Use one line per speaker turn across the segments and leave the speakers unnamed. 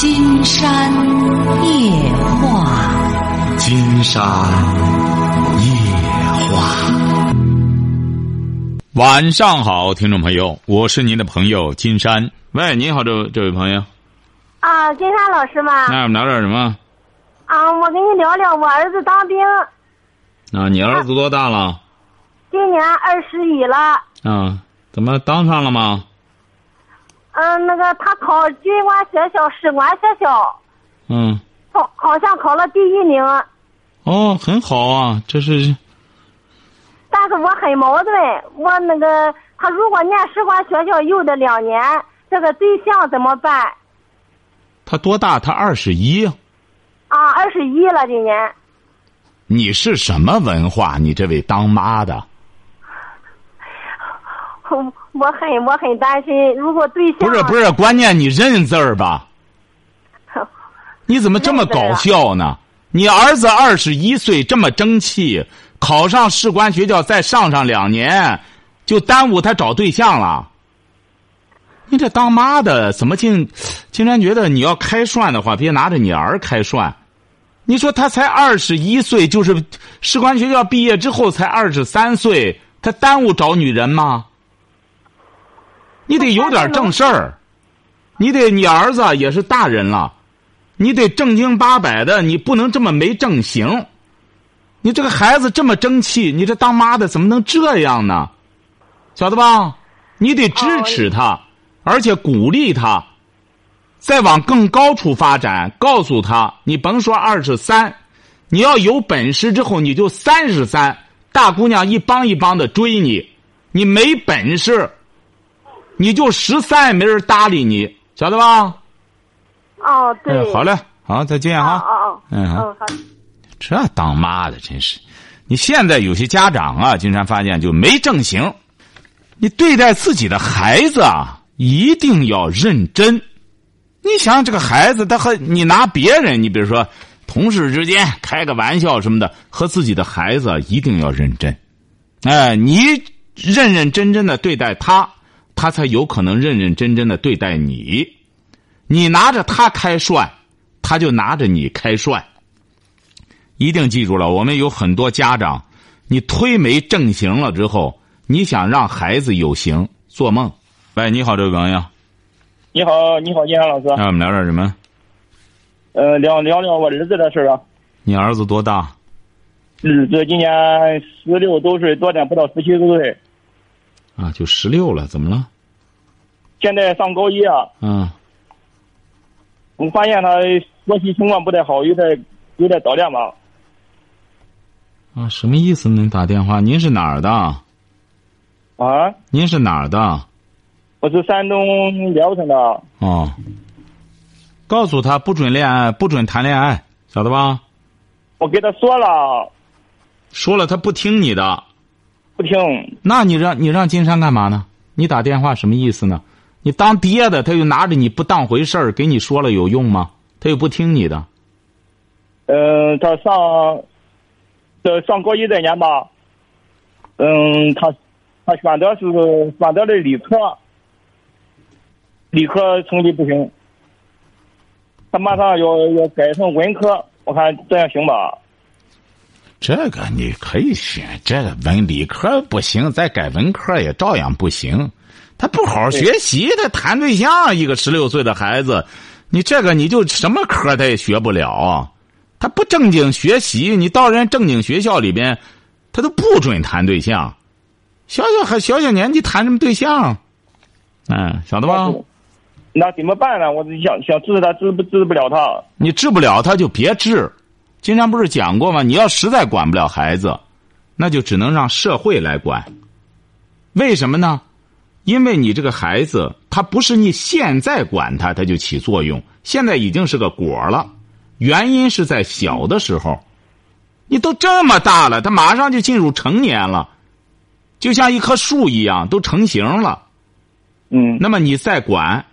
金山夜话，
金山夜话。
晚上好，听众朋友，我是您的朋友金山。喂，你好，这这位朋友。
啊，金山老师吗？
那我们聊点什么？
啊，我跟你聊聊，我儿子当兵，
啊，你儿子多大了？
今年二十一了。
啊，怎么当上了吗？
嗯，那个他考军官学校、士官学校，
嗯，
好，好像考了第一名。
哦，很好啊，这是
但是我很矛盾，我那个他如果念士官学校又得两年，这个对象怎么办？
他多大？他二十一。
啊，二十一了，今年。
你是什么文化？你这位当妈的，
我我很我很担心，如果对象
不是不是，关键你认字儿吧？你怎么这么搞笑呢？你儿子二十一岁这么争气，考上士官学校再上上两年，就耽误他找对象了。你这当妈的怎么竟竟然觉得你要开涮的话，别拿着你儿开涮。你说他才二十一岁，就是士官学校毕业之后才二十三岁，他耽误找女人吗？你得有点正事儿，你得你儿子也是大人了，你得正经八百的，你不能这么没正形。你这个孩子这么争气，你这当妈的怎么能这样呢？晓得吧？你得支持他，而且鼓励他，再往更高处发展。告诉他，你甭说二十三，你要有本事之后，你就三十三，大姑娘一帮一帮的追你。你没本事，你就十三也没人搭理你，晓得吧？
哦，对。
哎，好嘞，好，再见
哦
哈。
哦哦。
嗯好
嗯，好。
这当妈的真是，你现在有些家长啊，经常发现就没正形。你对待自己的孩子啊，一定要认真。你想这个孩子，他和你拿别人，你比如说同事之间开个玩笑什么的，和自己的孩子一定要认真。哎，你认认真真的对待他，他才有可能认认真真的对待你。你拿着他开涮，他就拿着你开涮。一定记住了，我们有很多家长，你推没正形了之后，你想让孩子有形，做梦。喂，你好，这位朋友，
你好，你好，金山老师。
那我们聊点什么？
呃，聊聊聊我儿子的事儿啊。
你儿子多大？
儿子今年十六周岁，多点不到十七周岁，
啊，就十六了，怎么了？
现在上高一啊。
嗯，
我发现他学习情况不太好，有点有点早恋吧。
啊，什么意思呢？打电话，您是哪儿的？
啊，
您是哪儿的？
我是山东聊城的。
哦，告诉他不准恋爱，不准谈恋爱，晓得吧？
我给他说了，
说了他不听你的，
不听。
那你让你让金山干嘛呢？你打电话什么意思呢？你当爹的，他又拿着你不当回事儿，给你说了有用吗？他又不听你的。
嗯、他上，这上高一这年吧，嗯，他他选择是选择的理科，理科成绩不行，他马上要要改成文科，我看这样行吧？
这个你可以选，这个文理科不行，再改文科也照样不行。他不好好学习，他谈对象，一个十六岁的孩子，你这个你就什么科他也学不了。他不正经学习，你到人正经学校里边，他都不准谈对象。小小还小小年纪谈什么对象？嗯，晓得吧？
那怎么办呢？我想想治他，治不治不了他。
你治不了他就别治。经常不是讲过吗？你要实在管不了孩子，那就只能让社会来管。为什么呢？因为你这个孩子，他不是你现在管他，他就起作用。现在已经是个果了，原因是在小的时候，你都这么大了，他马上就进入成年了，就像一棵树一样，都成型了。
嗯，
那么你再管，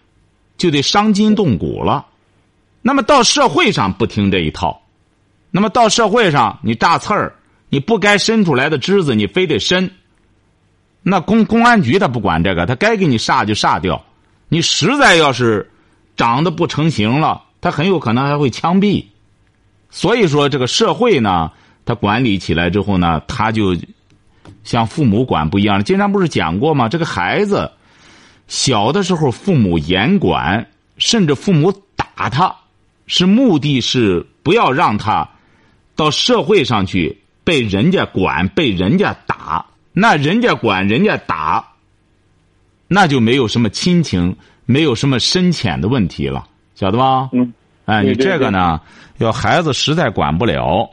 就得伤筋动骨了。那么到社会上不听这一套，那么到社会上你炸刺儿，你不该伸出来的枝子你非得伸。那公公安局他不管这个，他该给你杀就杀掉。你实在要是长得不成形了，他很有可能还会枪毙。所以说，这个社会呢，他管理起来之后呢，他就像父母管不一样。经常不是讲过吗？这个孩子小的时候，父母严管，甚至父母打他，是目的是不要让他到社会上去被人家管、被人家打。那人家管，人家打，那就没有什么亲情，没有什么深浅的问题了，晓得吧？
嗯。
哎，你这个呢，要孩子实在管不了，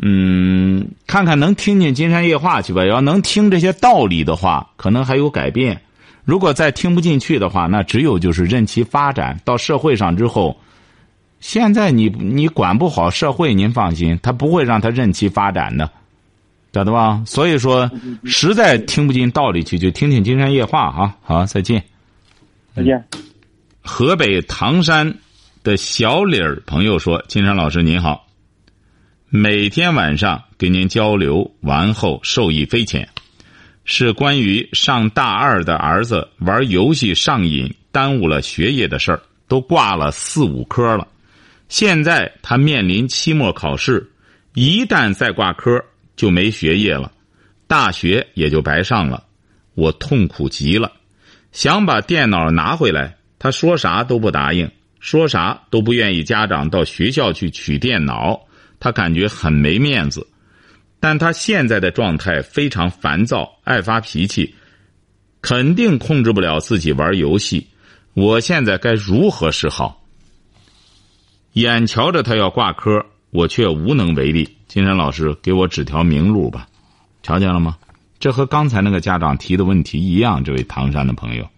嗯，看看能听进金山夜话去吧。要能听这些道理的话，可能还有改变；如果再听不进去的话，那只有就是任其发展。到社会上之后，现在你你管不好社会，您放心，他不会让他任其发展的，晓得吧？所以说，实在听不进道理去，就听听金山夜话啊！好，再见。
再见。
河北唐山。的小李儿朋友说：“金山老师您好，每天晚上跟您交流完后受益匪浅，是关于上大二的儿子玩游戏上瘾耽误了学业的事儿，都挂了四五科了，现在他面临期末考试，一旦再挂科就没学业了，大学也就白上了，我痛苦极了，想把电脑拿回来，他说啥都不答应。”说啥都不愿意，家长到学校去取电脑，他感觉很没面子。但他现在的状态非常烦躁，爱发脾气，肯定控制不了自己玩游戏。我现在该如何是好？眼瞧着他要挂科，我却无能为力。金山老师，给我指条明路吧。瞧见了吗？这和刚才那个家长提的问题一样。这位唐山的朋友。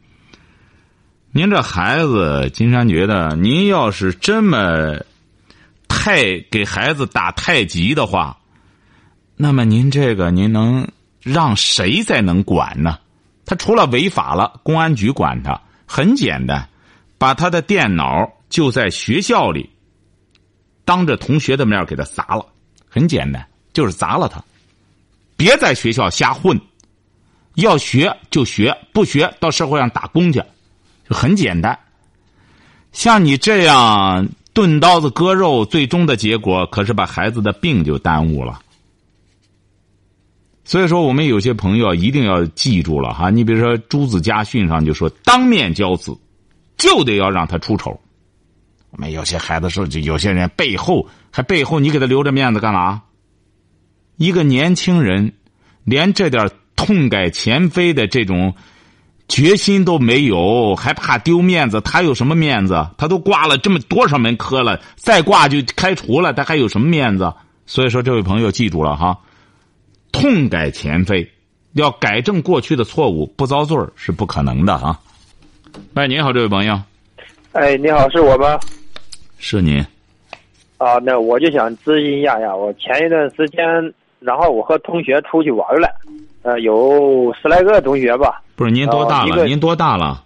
您这孩子，金山觉得，您要是这么太给孩子打太极的话，那么您这个您能让谁再能管呢？他除了违法了，公安局管他很简单，把他的电脑就在学校里，当着同学的面给他砸了，很简单，就是砸了他，别在学校瞎混，要学就学，不学到社会上打工去。就很简单，像你这样钝刀子割肉，最终的结果可是把孩子的病就耽误了。所以说，我们有些朋友一定要记住了哈。你比如说，《朱子家训》上就说：“当面教子，就得要让他出丑。”我们有些孩子说，就有些人背后还背后，你给他留着面子干嘛？一个年轻人，连这点痛改前非的这种。决心都没有，还怕丢面子？他有什么面子？他都挂了这么多少门科了，再挂就开除了，他还有什么面子？所以说，这位朋友记住了哈，痛改前非，要改正过去的错误，不遭罪是不可能的啊。喂，你好，这位朋友。
哎，你好，是我吗？
是您。
啊，那我就想咨询一下呀，我前一段时间，然后我和同学出去玩了，呃，有十来个同学吧。
不是您多大了？您多大了？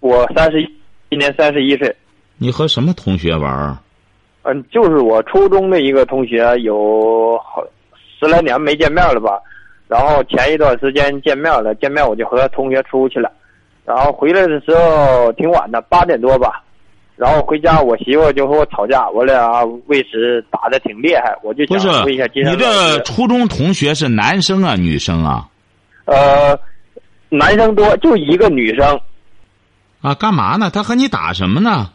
我三十一，今年三十一岁。
你和什么同学玩？
嗯，就是我初中的一个同学，有好十来年没见面了吧。然后前一段时间见面了，见面我就和同学出去了。然后回来的时候挺晚的，八点多吧。然后回家，我媳妇就和我吵架，我俩为此打的挺厉害。我就想问一下，
你这初中同学是男生啊，女生啊？
呃。男生多，就一个女生。
啊，干嘛呢？他和你打什么呢？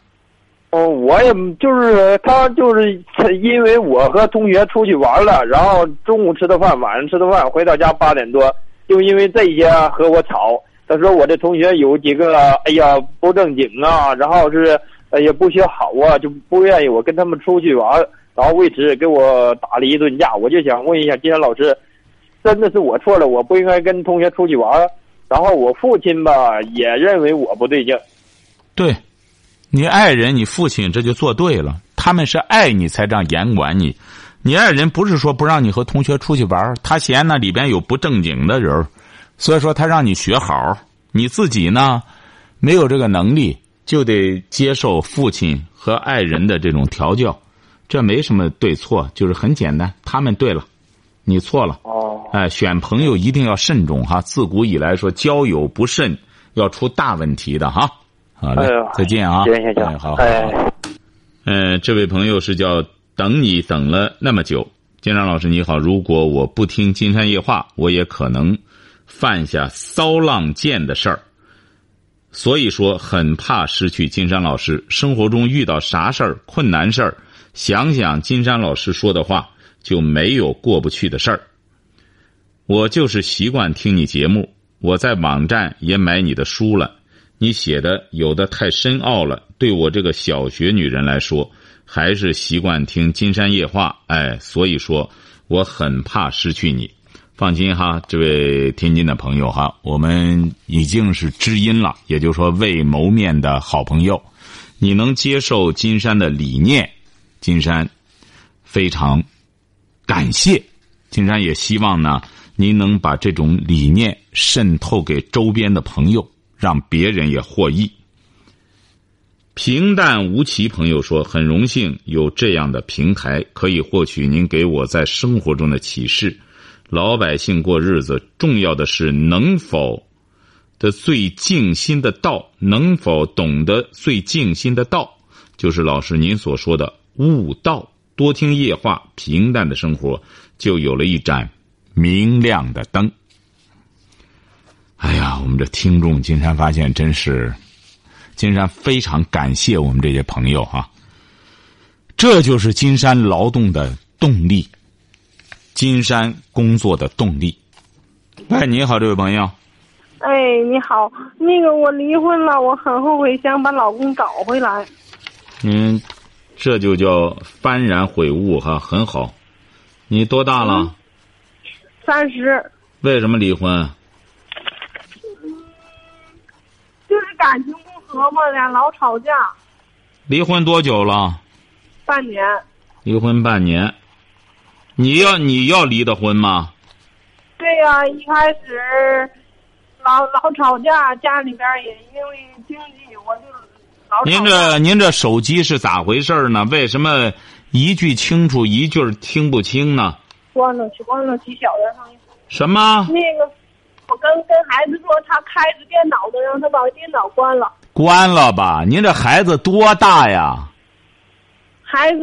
哦，我也就是他，就是因为我和同学出去玩了，然后中午吃的饭，晚上吃的饭，回到家八点多，就因为这些和我吵。他说我这同学有几个，哎呀不正经啊，然后是哎呀不学好啊，就不愿意我跟他们出去玩，然后为此给我打了一顿架。我就想问一下金山老师，真的是我错了，我不应该跟同学出去玩。然后我父亲吧也认为我不对劲，
对，你爱人你父亲这就做对了，他们是爱你才这样严管你，你爱人不是说不让你和同学出去玩，他嫌那里边有不正经的人，所以说他让你学好，你自己呢没有这个能力，就得接受父亲和爱人的这种调教，这没什么对错，就是很简单，他们对了，你错了。哦哎，选朋友一定要慎重哈！自古以来说，交友不慎要出大问题的哈。好嘞，再见啊！
行行行，
好。
哎，
呃，这位朋友是叫等你等了那么久，金山老师你好，如果我不听金山夜话，我也可能犯下骚浪贱的事儿，所以说很怕失去金山老师。生活中遇到啥事儿、困难事儿，想想金山老师说的话，就没有过不去的事儿。我就是习惯听你节目，我在网站也买你的书了。你写的有的太深奥了，对我这个小学女人来说，还是习惯听金山夜话。哎，所以说我很怕失去你。放心哈，这位天津的朋友哈，我们已经是知音了，也就是说未谋面的好朋友。你能接受金山的理念，金山非常感谢。金山也希望呢。您能把这种理念渗透给周边的朋友，让别人也获益。平淡无奇朋友说：“很荣幸有这样的平台，可以获取您给我在生活中的启示。老百姓过日子，重要的是能否的最静心的道，能否懂得最静心的道，就是老师您所说的悟道。多听夜话，平淡的生活就有了一盏。”明亮的灯。哎呀，我们这听众金山发现真是，金山非常感谢我们这些朋友哈。这就是金山劳动的动力，金山工作的动力。哎，你好，这位朋友。
哎，你好，那个我离婚了，我很后悔，想把老公找回来。
嗯，这就叫幡然悔悟哈，很好。你多大了？
三十，
为什么离婚？
就是感情不和嘛，俩老吵架。
离婚多久了？
半年。
离婚半年，你要你要离的婚吗？
对呀，一开始老老吵架，家里边也因为经济，我就老。
您这您这手机是咋回事呢？为什么一句清楚，一句听不清呢？
关了，去关了，去小的声音。
什么？
那个，我跟跟孩子说，他开着电脑的，让他把电脑关了。
关了吧？您这孩子多大呀？
孩子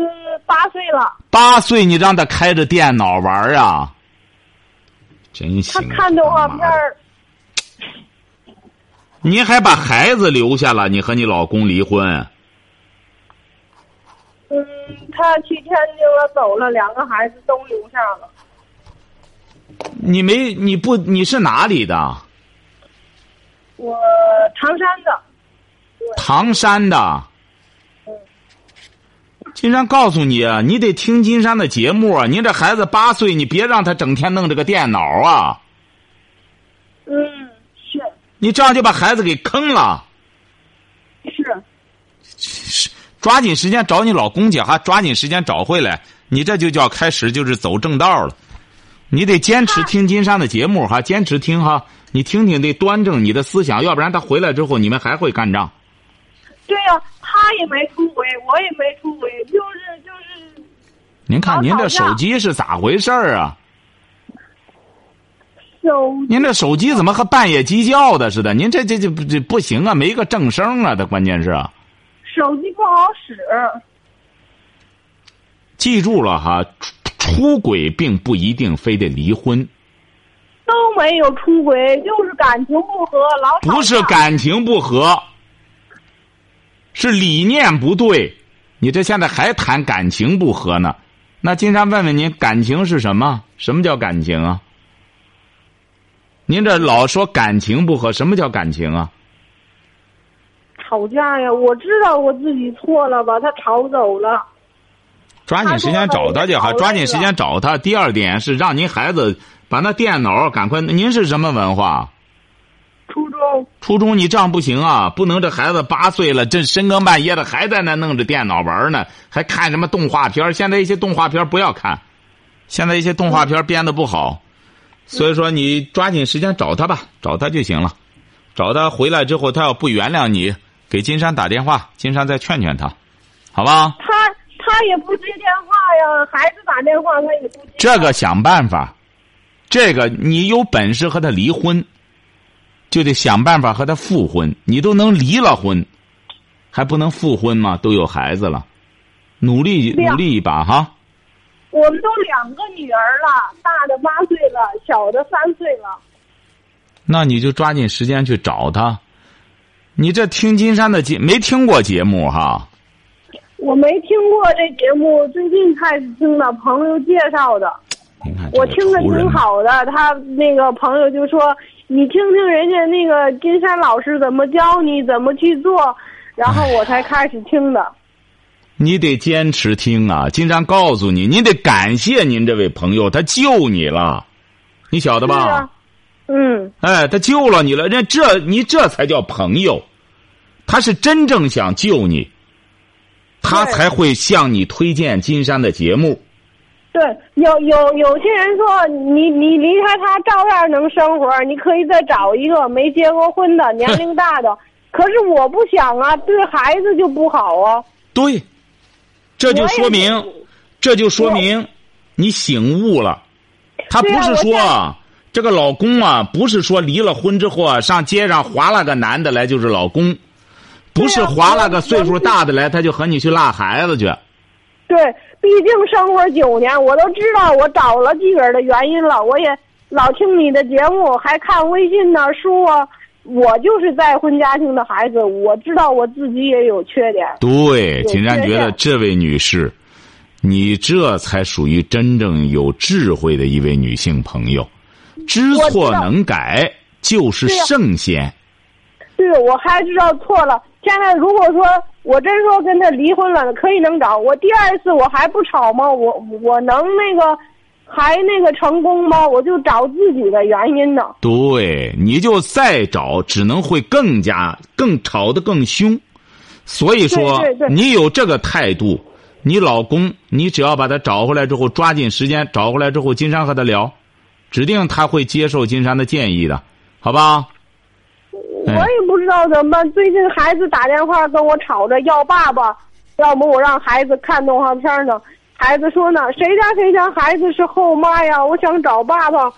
八岁了。
八岁，你让他开着电脑玩啊？真行。
他看动画片儿。
你还把孩子留下了？你和你老公离婚？
嗯，他去天津了，走了，两个孩子都留下了。
你没你不你是哪里的？
我唐山的。
唐山的。
嗯。
金山告诉你啊，你得听金山的节目啊！您这孩子八岁，你别让他整天弄这个电脑
啊。嗯，是。
你这样就把孩子给坑了。
是。
是。抓紧时间找你老公去哈！抓紧时间找回来，你这就叫开始就是走正道了。你得坚持听金山的节目哈，坚持听哈。你听听得端正你的思想，要不然他回来之后你们还会干仗。
对呀，他也没出轨，我也没出轨，就是就是。
您看您这手机是咋回事儿啊？
手。
您这手机怎么和半夜鸡叫的似的？您这这这不这不行啊，没个正声啊！这关键是。
手机不好使。
记住了哈，出轨并不一定非得离婚。
都没有出轨，就是感情不和，老
不是感情不和，是理念不对。你这现在还谈感情不和呢？那金山问问您，感情是什么？什么叫感情啊？您这老说感情不和，什么叫感情啊？
吵架呀！我知道我自己错了，把他吵走了。
抓紧时间找他去哈！抓紧时间找他。第二点是让您孩子把那电脑赶快。您是什么文化？
初中。
初中你这样不行啊！不能这孩子八岁了，这深更半夜的还在那弄着电脑玩呢，还看什么动画片？现在一些动画片不要看，现在一些动画片编的不好，所以说你抓紧时间找他吧，找他就行了。找他回来之后，他要不原谅你。给金山打电话，金山再劝劝他，好吧？
他他也不接电话呀，孩子打电话他也不接。
这个想办法，这个你有本事和他离婚，就得想办法和他复婚。你都能离了婚，还不能复婚吗？都有孩子了。努力努力一把哈。
我们都两个女儿了，大的八岁了，小的三岁了。
那你就抓紧时间去找他。你这听金山的节没听过节目哈？
我没听过这节目，最近开始听的，朋友介绍的。我听着挺好的，他那个朋友就说：“你听听人家那个金山老师怎么教你，怎么去做。”然后我才开始听的。
你得坚持听啊！金山告诉你，你得感谢您这位朋友，他救你了，你晓得吧？
啊，嗯，
哎，他救了你了，人这你这才叫朋友，他是真正想救你，他才会向你推荐金山的节目。
对，有有有些人说你你离开他照样能生活，你可以再找一个没结过婚的、年龄大的。可是我不想啊，对孩子就不好啊。
对，这就说明，这就说明你醒悟了。他不是说这个老公啊，不是说离了婚之后啊，上街上划拉个男的来就是老公，不是划拉个岁数大的来，他就和你去拉孩子去。
对，毕竟生活九年，我都知道我找了自个儿的原因了。我也老听你的节目，还看微信呢、书啊。我就是再婚家庭的孩子，我知道我自己也有缺点。
对，
有
金山觉得这位女士，你这才属于真正有智慧的一位女性朋友。知错能改，就是圣贤。
对，我还知道错了。现在如果说我真说跟他离婚了，可以能找我第二次，我还不吵吗？我我能那个还那个成功吗？我就找自己的原因呢。
对，你就再找，只能会更加更吵得更凶。所以说，
对对对
你有这个态度，你老公，你只要把他找回来之后，抓紧时间找回来之后，金山和他聊，指定他会接受金山的建议的，好吧？
我也不知道怎么办。最近孩子打电话跟我吵着要爸爸，要不我让孩子看动画片呢。孩子说呢，谁家谁家孩子是后妈呀？我想找爸爸。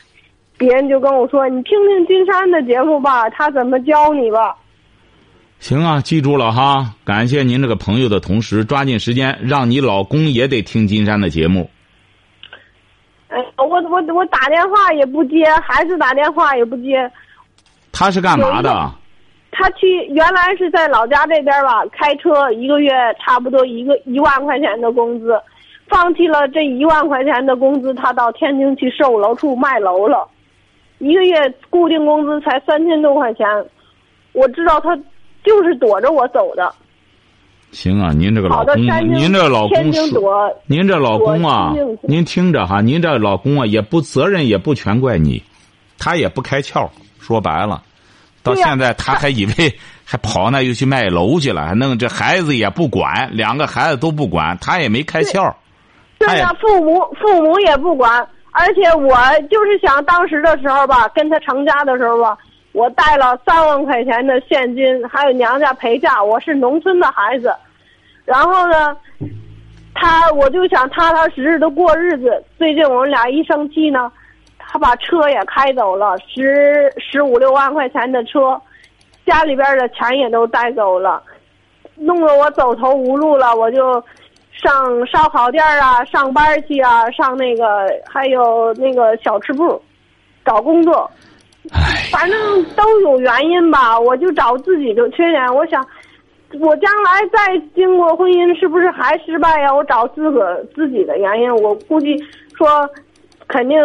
别人就跟我说，你听听金山的节目吧，他怎么教你吧。
行啊，记住了哈！感谢您这个朋友的同时，抓紧时间让你老公也得听金山的节目。
哎，我我我打电话也不接，孩子打电话也不接。
他是干嘛的？
他去原来是在老家这边吧，开车一个月差不多一个一万块钱的工资，放弃了这一万块钱的工资，他到天津去售楼处卖楼了，一个月固定工资才三千多块钱，我知道他就是躲着我走的，
行啊，您这个老公，您这老
天
公您这老公啊您听着哈，您这老公啊，也不责任，也不全怪你，他也不开窍。说白了，到现在他还以为 还跑那又去卖楼去了，还弄这孩子也不管，两个孩子都不管，他也没开窍。
对呀，父母父母也不管，而且我就是想当时的时候吧，跟他成家的时候吧，我带了三万块钱的现金，还有娘家陪嫁，我是农村的孩子，然后呢，他我就想踏踏实实的过日子。最近我们俩一生气呢，他把车也开走了，十十五六万块钱的车，家里边的钱也都带走了，弄得我走投无路了，我就。上烧烤店啊，上班去啊，上那个还有那个小吃部，找工作，
唉，
反正都有原因吧。我就找自己的缺点，我想，我将来再经过婚姻，是不是还失败呀？我找自个自己的原因，我估计说，肯定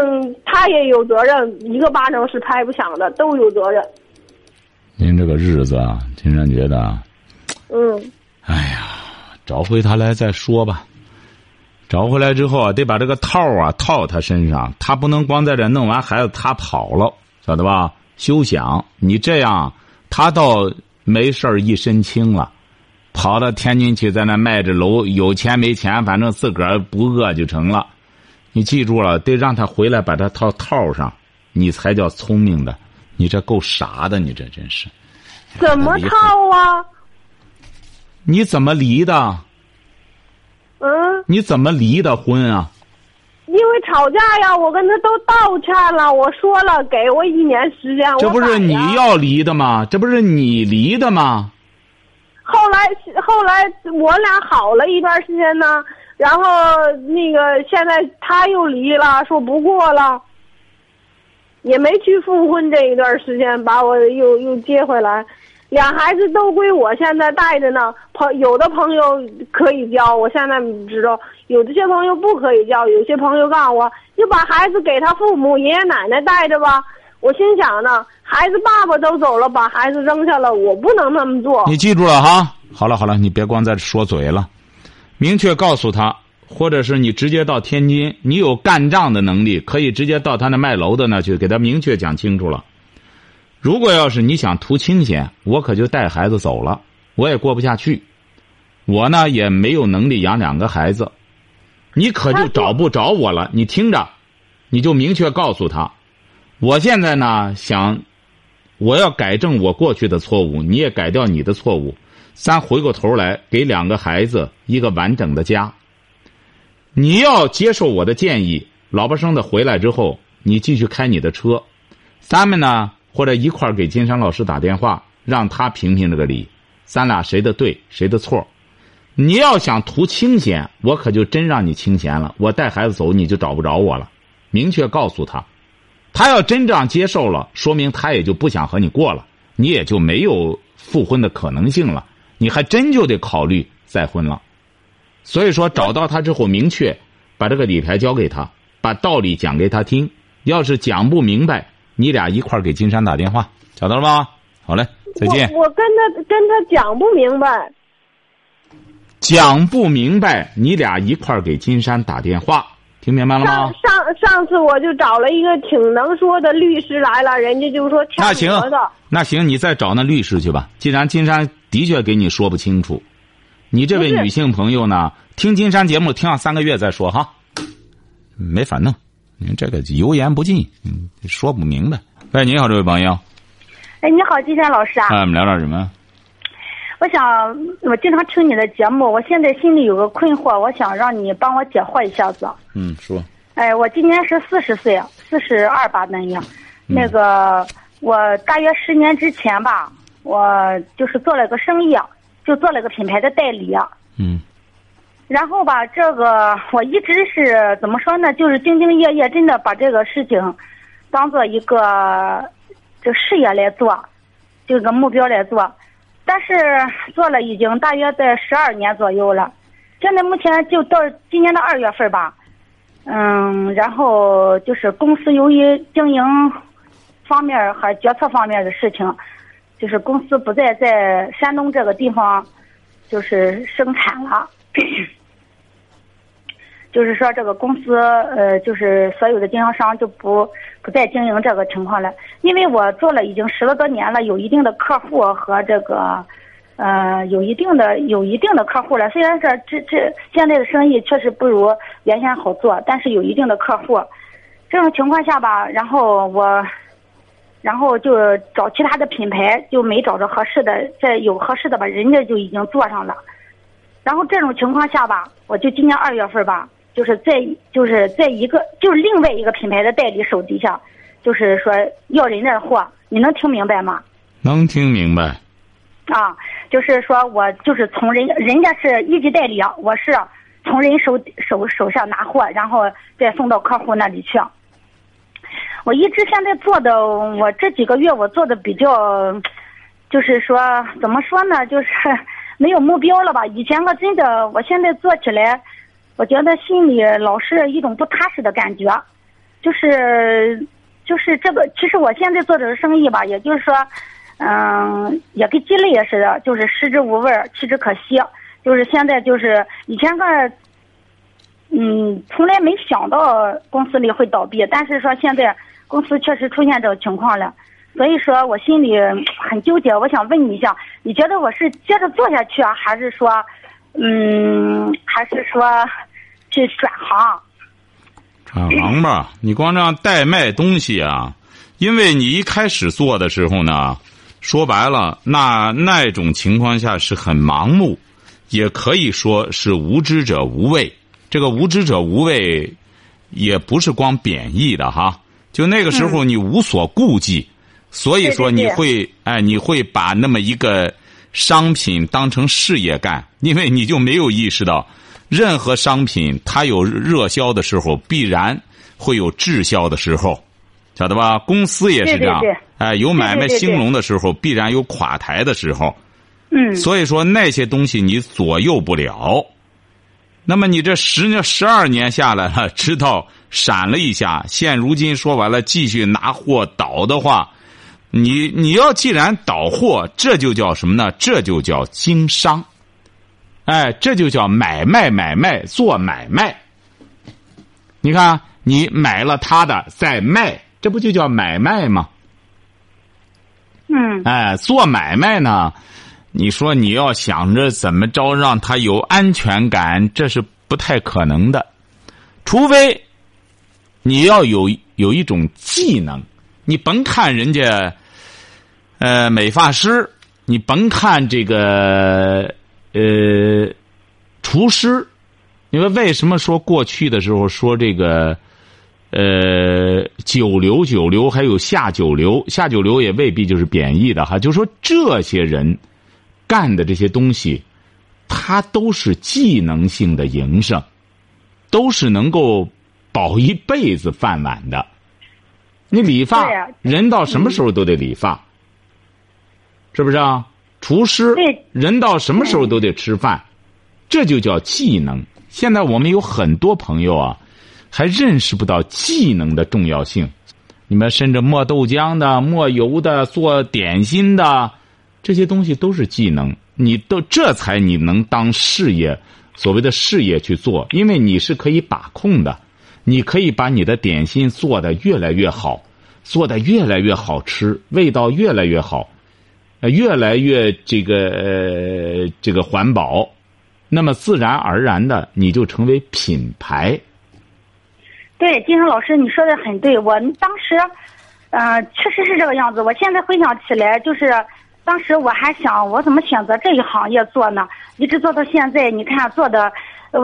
他也有责任，一个巴掌是拍不响的，都有责任。
您这个日子啊，金山觉得啊，
嗯，
哎呀，找回他来再说吧。找回来之后啊，得把这个套啊套他身上，他不能光在这弄完孩子他跑了，晓得吧？休想！你这样，他倒没事儿一身轻了，跑到天津去，在那卖着楼，有钱没钱，反正自个儿不饿就成了。你记住了，得让他回来把他套套上，你才叫聪明的。你这够傻的，你这真是。
怎么套啊？
你怎么离的？
嗯，
你怎么离的婚啊？
因为吵架呀，我跟他都道歉了，我说了给我一年时间。
这不是你要离的吗？这不是你离的吗？
后来后来我俩好了一段时间呢，然后那个现在他又离了，说不过了，也没去复婚这一段时间，把我又又接回来。俩孩子都归我现在带着呢，朋有的朋友可以交，我现在知道有的些朋友不可以交，有些朋友告诉我，就把孩子给他父母爷爷奶奶带着吧。我心想呢，孩子爸爸都走了，把孩子扔下了，我不能那么做。
你记住了哈，好了好了，你别光在这说嘴了，明确告诉他，或者是你直接到天津，你有干仗的能力，可以直接到他那卖楼的那去，给他明确讲清楚了。如果要是你想图清闲，我可就带孩子走了，我也过不下去。我呢也没有能力养两个孩子，你可就找不着我了。你听着，你就明确告诉他，我现在呢想，我要改正我过去的错误，你也改掉你的错误，咱回过头来给两个孩子一个完整的家。你要接受我的建议，老婆生的回来之后，你继续开你的车，咱们呢。或者一块儿给金山老师打电话，让他评评这个理，咱俩谁的对，谁的错？你要想图清闲，我可就真让你清闲了。我带孩子走，你就找不着我了。明确告诉他，他要真这样接受了，说明他也就不想和你过了，你也就没有复婚的可能性了。你还真就得考虑再婚了。所以说，找到他之后，明确把这个理财交给他，把道理讲给他听。要是讲不明白。你俩一块儿给金山打电话，找到了吗？好嘞，再见。
我跟他跟他讲不明白，
讲不明白，你俩一块儿给金山打电话，听明白了吗？
上上上次我就找了一个挺能说的律师来了，人家就说
那行，那行，你再找那律师去吧。既然金山的确给你说不清楚，你这位女性朋友呢，听金山节目听上三个月再说哈，没法弄。您这个油盐不进，嗯，说不明白。喂，你好，这位朋友。
哎，你好，金山老师啊。
哎，我们聊点什么？
我想，我经常听你的节目，我现在心里有个困惑，我想让你帮我解惑一下子。
嗯，说。
哎，我今年是四十岁，四十二吧，那样。那个，我大约十年之前吧，我就是做了个生意，就做了个品牌的代理。
嗯。
然后吧，这个我一直是怎么说呢？就是兢兢业业，真的把这个事情当做一个这事业来做，这个目标来做。但是做了已经大约在十二年左右了，现在目前就到今年的二月份吧。嗯，然后就是公司由于经营方面和决策方面的事情，就是公司不再在山东这个地方就是生产了。就是说，这个公司呃，就是所有的经销商就不不再经营这个情况了。因为我做了已经十来多年了，有一定的客户和这个，呃，有一定的有一定的客户了。虽然说这这现在的生意确实不如原先好做，但是有一定的客户。这种情况下吧，然后我，然后就找其他的品牌，就没找着合适的，再有合适的吧，人家就已经做上了。然后这种情况下吧，我就今年二月份吧。就是在就是在一个就是另外一个品牌的代理手底下，就是说要人家的货，你能听明白吗？
能听明白。
啊，就是说我就是从人人家是一级代理，我是从人手手手上拿货，然后再送到客户那里去。我一直现在做的，我这几个月我做的比较，就是说怎么说呢，就是没有目标了吧？以前我真的，我现在做起来。我觉得心里老是一种不踏实的感觉，就是，就是这个。其实我现在做这个生意吧，也就是说，嗯，也跟鸡肋似的，就是食之无味，弃之可惜。就是现在，就是以前个，嗯，从来没想到公司里会倒闭，但是说现在公司确实出现这个情况了，所以说我心里很纠结。我想问你一下，你觉得我是接着做下去啊，还是说？嗯，还是说去转行？
转行吧，你光这样代卖东西啊，因为你一开始做的时候呢，说白了，那那种情况下是很盲目，也可以说是无知者无畏。这个无知者无畏，也不是光贬义的哈。就那个时候你无所顾忌，所以说你会哎，你会把那么一个。商品当成事业干，因为你就没有意识到，任何商品它有热销的时候，必然会有滞销的时候，晓得吧？公司也是这样，哎，有买卖兴隆的时候，必然有垮台的时候。
嗯。
所以说那些东西你左右不了。那么你这十年、十二年下来了，直到闪了一下，现如今说完了，继续拿货倒的话。你你要既然倒货，这就叫什么呢？这就叫经商，哎，这就叫买卖买卖做买卖。你看，你买了他的再卖，这不就叫买卖吗？
嗯。
哎，做买卖呢，你说你要想着怎么着让他有安全感，这是不太可能的，除非你要有有一种技能，你甭看人家。呃，美发师，你甭看这个，呃，厨师，你说为什么说过去的时候说这个，呃，九流九流还有下九流，下九流也未必就是贬义的哈，就说这些人干的这些东西，他都是技能性的营生，都是能够保一辈子饭碗的。你理发，人到什么时候都得理发。是不是啊？厨师，人到什么时候都得吃饭，这就叫技能。现在我们有很多朋友啊，还认识不到技能的重要性。你们甚至磨豆浆的、磨油的、做点心的，这些东西都是技能。你都这才你能当事业，所谓的事业去做，因为你是可以把控的，你可以把你的点心做的越来越好，做的越来越好吃，味道越来越好。越来越这个呃这个环保，那么自然而然的你就成为品牌。
对，金生老师，你说的很对。我当时，呃，确实是这个样子。我现在回想起来，就是当时我还想，我怎么选择这一行业做呢？一直做到现在，你看做的，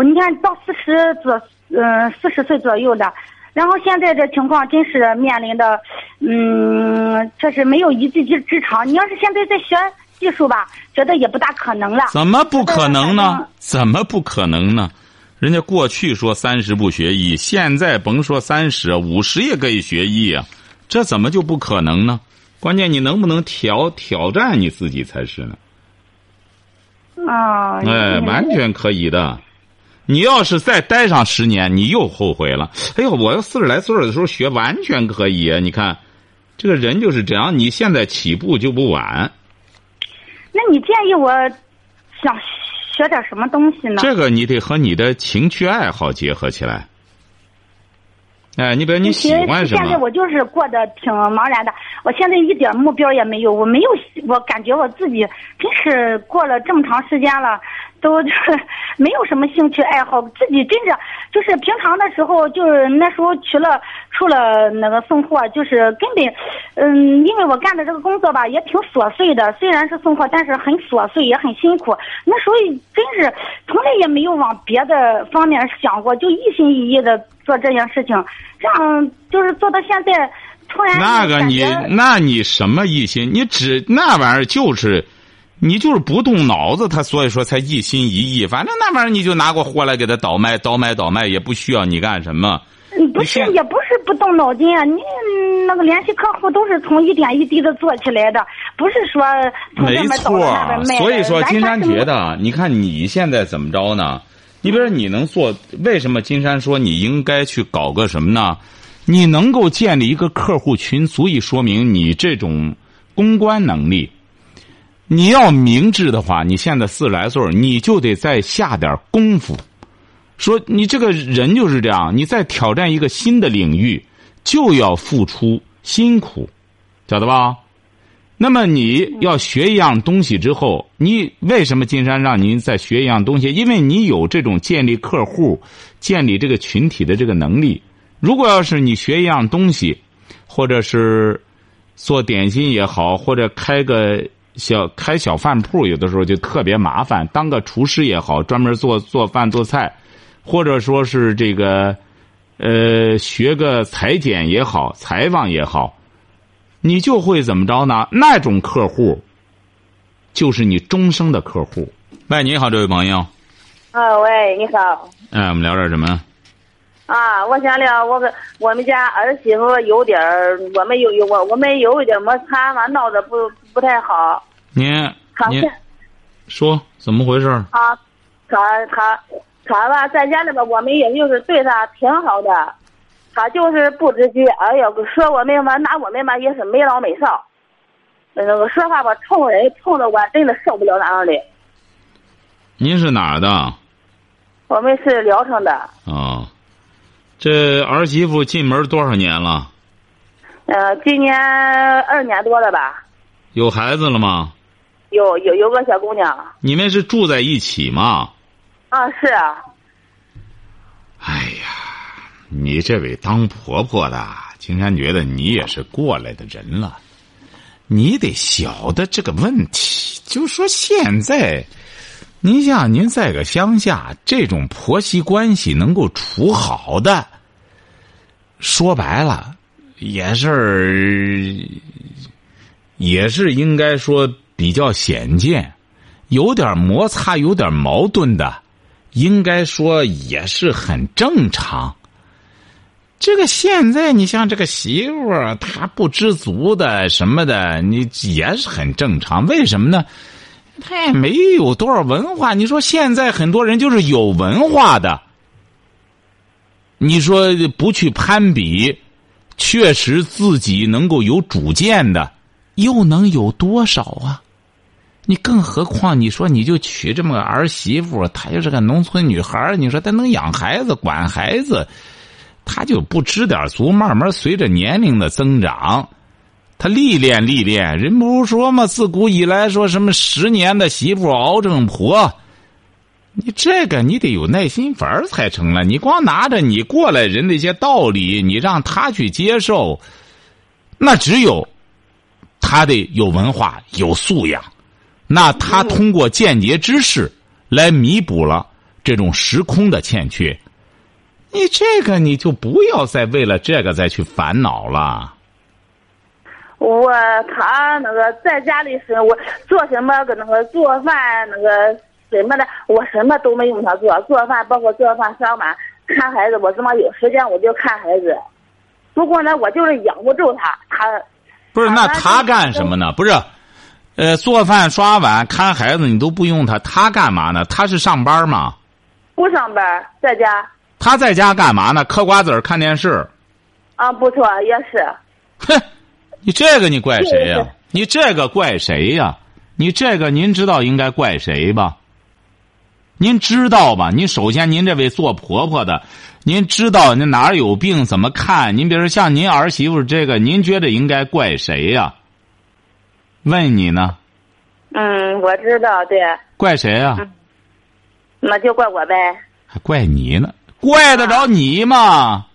你看到四十左，嗯，四十岁左右的。然后现在这情况真是面临的，嗯，确实没有一技之之长。你要是现在在学技术吧，觉得也不大可能了。
怎么不可能呢？怎么不可能呢？人家过去说三十不学医，现在甭说三十，五十也可以学医啊。这怎么就不可能呢？关键你能不能挑挑战你自己才是呢？
啊，
哎，完全可以的。你要是再待上十年，你又后悔了。哎呦，我要四十来岁的时候学，完全可以。你看，这个人就是这样。你现在起步就不晚。
那你建议我想学点什么东西呢？
这个你得和你的情趣爱好结合起来。哎，你比如你喜欢什么？
现在我就是过得挺茫然的。我现在一点目标也没有，我没有，我感觉我自己真是过了这么长时间了。都就是没有什么兴趣爱好，自己真是就是平常的时候，就是那时候除了除了那个送货，就是根本，嗯，因为我干的这个工作吧，也挺琐碎的。虽然是送货，但是很琐碎，也很辛苦。那时候真是从来也没有往别的方面想过，就一心一意的做这件事情。这样就是做到现在，突然
那个你，那你什么一心？你只那玩意儿就是。你就是不动脑子，他所以说才一心一意。反正那玩意儿你就拿过货来给他倒卖，倒卖倒卖也不需要你干什么。
不是，也不是不动脑筋啊！你那个联系客户都是从一点一滴的做起来的，不是说从这边倒那边卖。
所以说，金山觉得，你看你现在怎么着呢？你比如说，你能做，为什么金山说你应该去搞个什么呢？你能够建立一个客户群，足以说明你这种公关能力。你要明智的话，你现在四十来岁你就得再下点功夫。说你这个人就是这样，你再挑战一个新的领域，就要付出辛苦，晓得吧？那么你要学一样东西之后，你为什么金山让您再学一样东西？因为你有这种建立客户、建立这个群体的这个能力。如果要是你学一样东西，或者是做点心也好，或者开个。小开小饭铺，有的时候就特别麻烦。当个厨师也好，专门做做饭做菜，或者说是这个，呃，学个裁剪也好，裁缝也好，你就会怎么着呢？那种客户，就是你终生的客户。喂，你好，这位朋友。
啊，喂，你好。
哎，我们聊点什么？
啊，我想聊我跟我们家儿媳妇有点儿，我们有有我我们有一点摩擦嘛，闹得不不太好。
您您说怎么回事？
啊，他他他吧，在家里边，我们也就是对他挺好的，他就是不知觉。哎呀，说我们吧，拿我们吧也是没老没少。那个说话吧，冲人冲的我真的受不了那样的。
您是哪儿的？
我们是聊城的。
啊。这儿媳妇进门多少年了？
呃，今年二年多了吧。
有孩子了吗？
有有有个小姑娘。
你们是住在一起吗？
啊，是啊。
哎呀，你这位当婆婆的，竟然觉得你也是过来的人了。你得晓得这个问题，就说现在。您像您在个乡下，这种婆媳关系能够处好的，说白了，也是也是应该说比较鲜见，有点摩擦、有点矛盾的，应该说也是很正常。这个现在你像这个媳妇儿，她不知足的什么的，你也是很正常。为什么呢？她也没有多少文化，你说现在很多人就是有文化的，你说不去攀比，确实自己能够有主见的，又能有多少啊？你更何况你说你就娶这么个儿媳妇，她就是个农村女孩你说她能养孩子、管孩子，她就不知点足，慢慢随着年龄的增长。他历练历练，人不是说嘛？自古以来说什么十年的媳妇熬成婆，你这个你得有耐心法儿才成了。你光拿着你过来人的一些道理，你让他去接受，那只有他得有文化、有素养，那他通过间接知识来弥补了这种时空的欠缺。你这个你就不要再为了这个再去烦恼了。
我他那个在家里是我做什么个那个做饭那个什么的，我什么都没用他做做饭，包括做饭刷碗看孩子，我他妈有时间我就看孩子。不过呢，我就是养不住他，他
不是那他干什么呢？不是，呃，做饭刷碗看孩子你都不用他，他干嘛呢？他是上班吗？
不上班，在家。
他在家干嘛呢？嗑瓜子看电视。
啊，不错，也是。
哼。你这个你怪谁呀？你这个怪谁呀？你这个您知道应该怪谁吧？您知道吧？您首先您这位做婆婆的，您知道您哪儿有病怎么看？您比如说像您儿媳妇这个，您觉得应该怪谁呀？问你呢？
嗯，我知道，对。
怪谁呀？
那就怪我呗。
还怪你呢？怪得着你吗？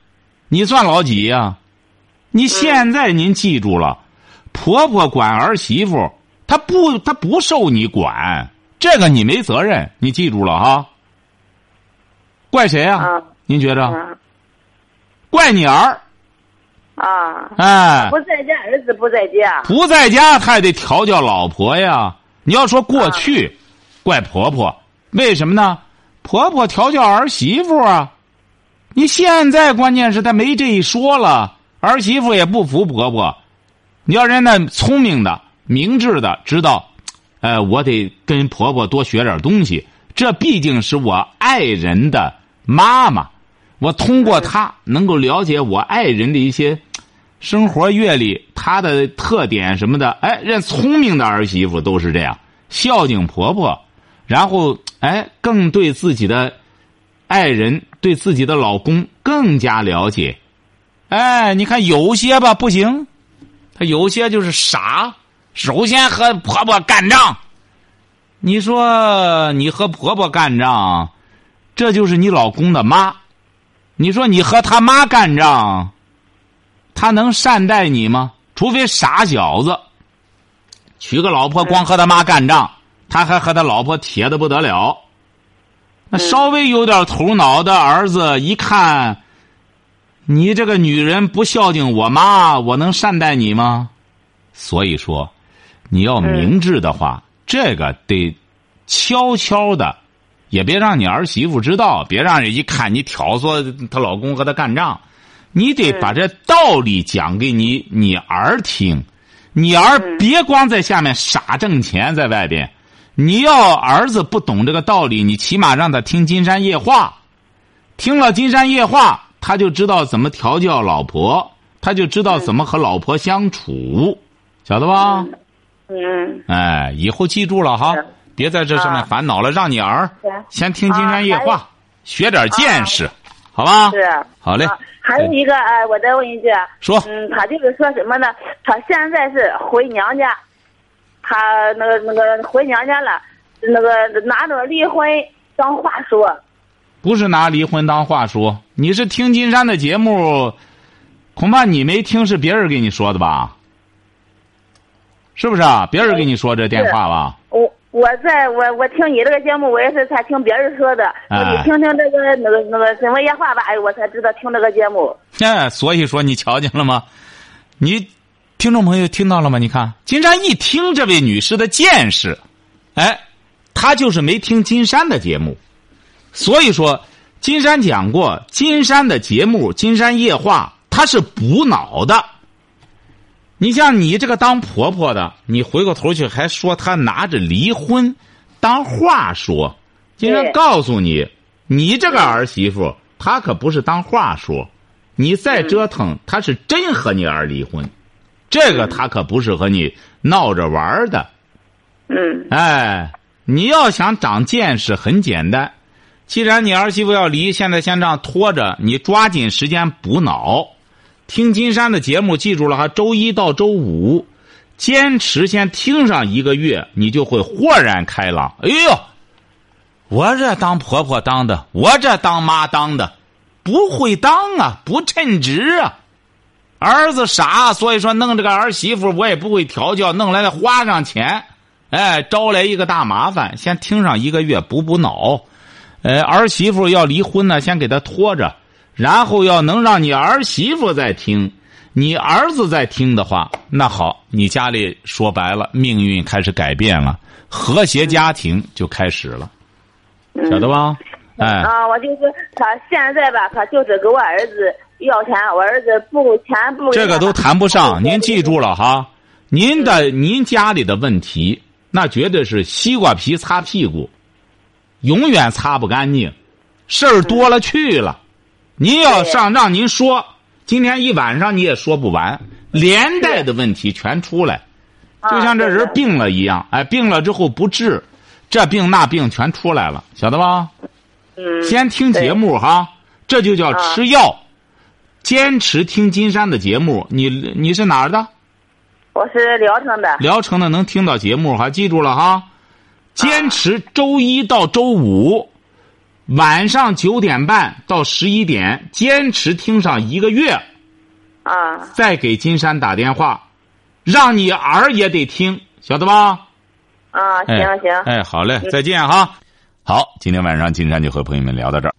你算老几呀？你现在您记住了，婆婆管儿媳妇，她不她不受你管，这个你没责任，你记住了哈。怪谁呀？您觉着？怪你儿。
啊。
哎。
不在家，儿子不在家。
不在家，他也得调教老婆呀。你要说过去，怪婆婆，为什么呢？婆婆调教儿媳妇啊。你现在关键是她没这一说了。儿媳妇也不服婆婆，你要人那聪明的、明智的，知道，呃，我得跟婆婆多学点东西。这毕竟是我爱人的妈妈，我通过她能够了解我爱人的一些生活阅历、她的特点什么的。哎，人聪明的儿媳妇都是这样，孝敬婆婆，然后哎，更对自己的爱人、对自己的老公更加了解。哎，你看有些吧不行，他有些就是傻。首先和婆婆干仗，你说你和婆婆干仗，这就是你老公的妈。你说你和他妈干仗，他能善待你吗？除非傻小子，娶个老婆光和他妈干仗，他还和他老婆铁的不得了。那稍微有点头脑的儿子一看。你这个女人不孝敬我妈，我能善待你吗？所以说，你要明智的话，这个得悄悄的，也别让你儿媳妇知道，别让人一看你挑唆她老公和她干仗。你得把这道理讲给你你儿听，你儿别光在下面傻挣钱，在外边。你要儿子不懂这个道理，你起码让他听《金山夜话》，听了《金山夜话》，他就知道怎么调教老婆，他就知道怎么和老婆相处，晓得吧？
嗯。
哎，以后记住了哈，别在这上面烦恼了，让你儿先听《金山夜话》，学点见识，好吧？
是。
好嘞。
还有一个，哎，我再问一句。
说。
嗯，他就是说什么呢？他现在是回娘家。他那个那个回娘家了，那个拿着离婚当话说，
不是拿离婚当话说。你是听金山的节目，恐怕你没听，是别人给你说的吧？是不是啊？别人给你说这电话吧？
我我在我我听你这个节目，我也是才听别人说的。你听听这个那个那个什么夜话吧，哎，我才知道听这个节目。
哎，所以说你瞧见了吗？你。听众朋友听到了吗？你看，金山一听这位女士的见识，哎，她就是没听金山的节目，所以说，金山讲过，金山的节目《金山夜话》，它是补脑的。你像你这个当婆婆的，你回过头去还说她拿着离婚当话说，竟然告诉你，你这个儿媳妇，她可不是当话说，你再折腾，她是真和你儿离婚。这个她可不是和你闹着玩的，
嗯，
哎，你要想长见识，很简单。既然你儿媳妇要离，现在先这样拖着，你抓紧时间补脑，听金山的节目，记住了哈，周一到周五，坚持先听上一个月，你就会豁然开朗。哎呦，我这当婆婆当的，我这当妈当的，不会当啊，不称职啊。儿子傻，所以说弄这个儿媳妇我也不会调教，弄来了花上钱，哎，招来一个大麻烦。先听上一个月补补脑，呃，儿媳妇要离婚呢，先给他拖着，然后要能让你儿媳妇再听，你儿子再听的话，那好，你家里说白了，命运开始改变了，和谐家庭就开始了，晓得吧？哎，
啊，我就是他现在吧，他就是给我儿子。要钱，我儿子不钱不。
这个都谈不上，您记住了哈。您的您家里的问题，那绝对是西瓜皮擦屁股，永远擦不干净，事儿多了去了。您要上让您说，今天一晚上你也说不完，连带的问题全出来，就像这人病了一样，哎，病了之后不治，这病那病全出来了，晓得吧？
嗯。
先听节目哈，这就叫吃药。坚持听金山的节目，你你是哪儿的？
我是聊城的。
聊城的能听到节目，哈，记住了哈。坚持周一到周五晚上九点半到十一点，坚持听上一个月。
啊。
再给金山打电话，让你儿也得听，晓得吧？
啊，行行。
哎，好嘞，再见哈。好，今天晚上金山就和朋友们聊到这儿。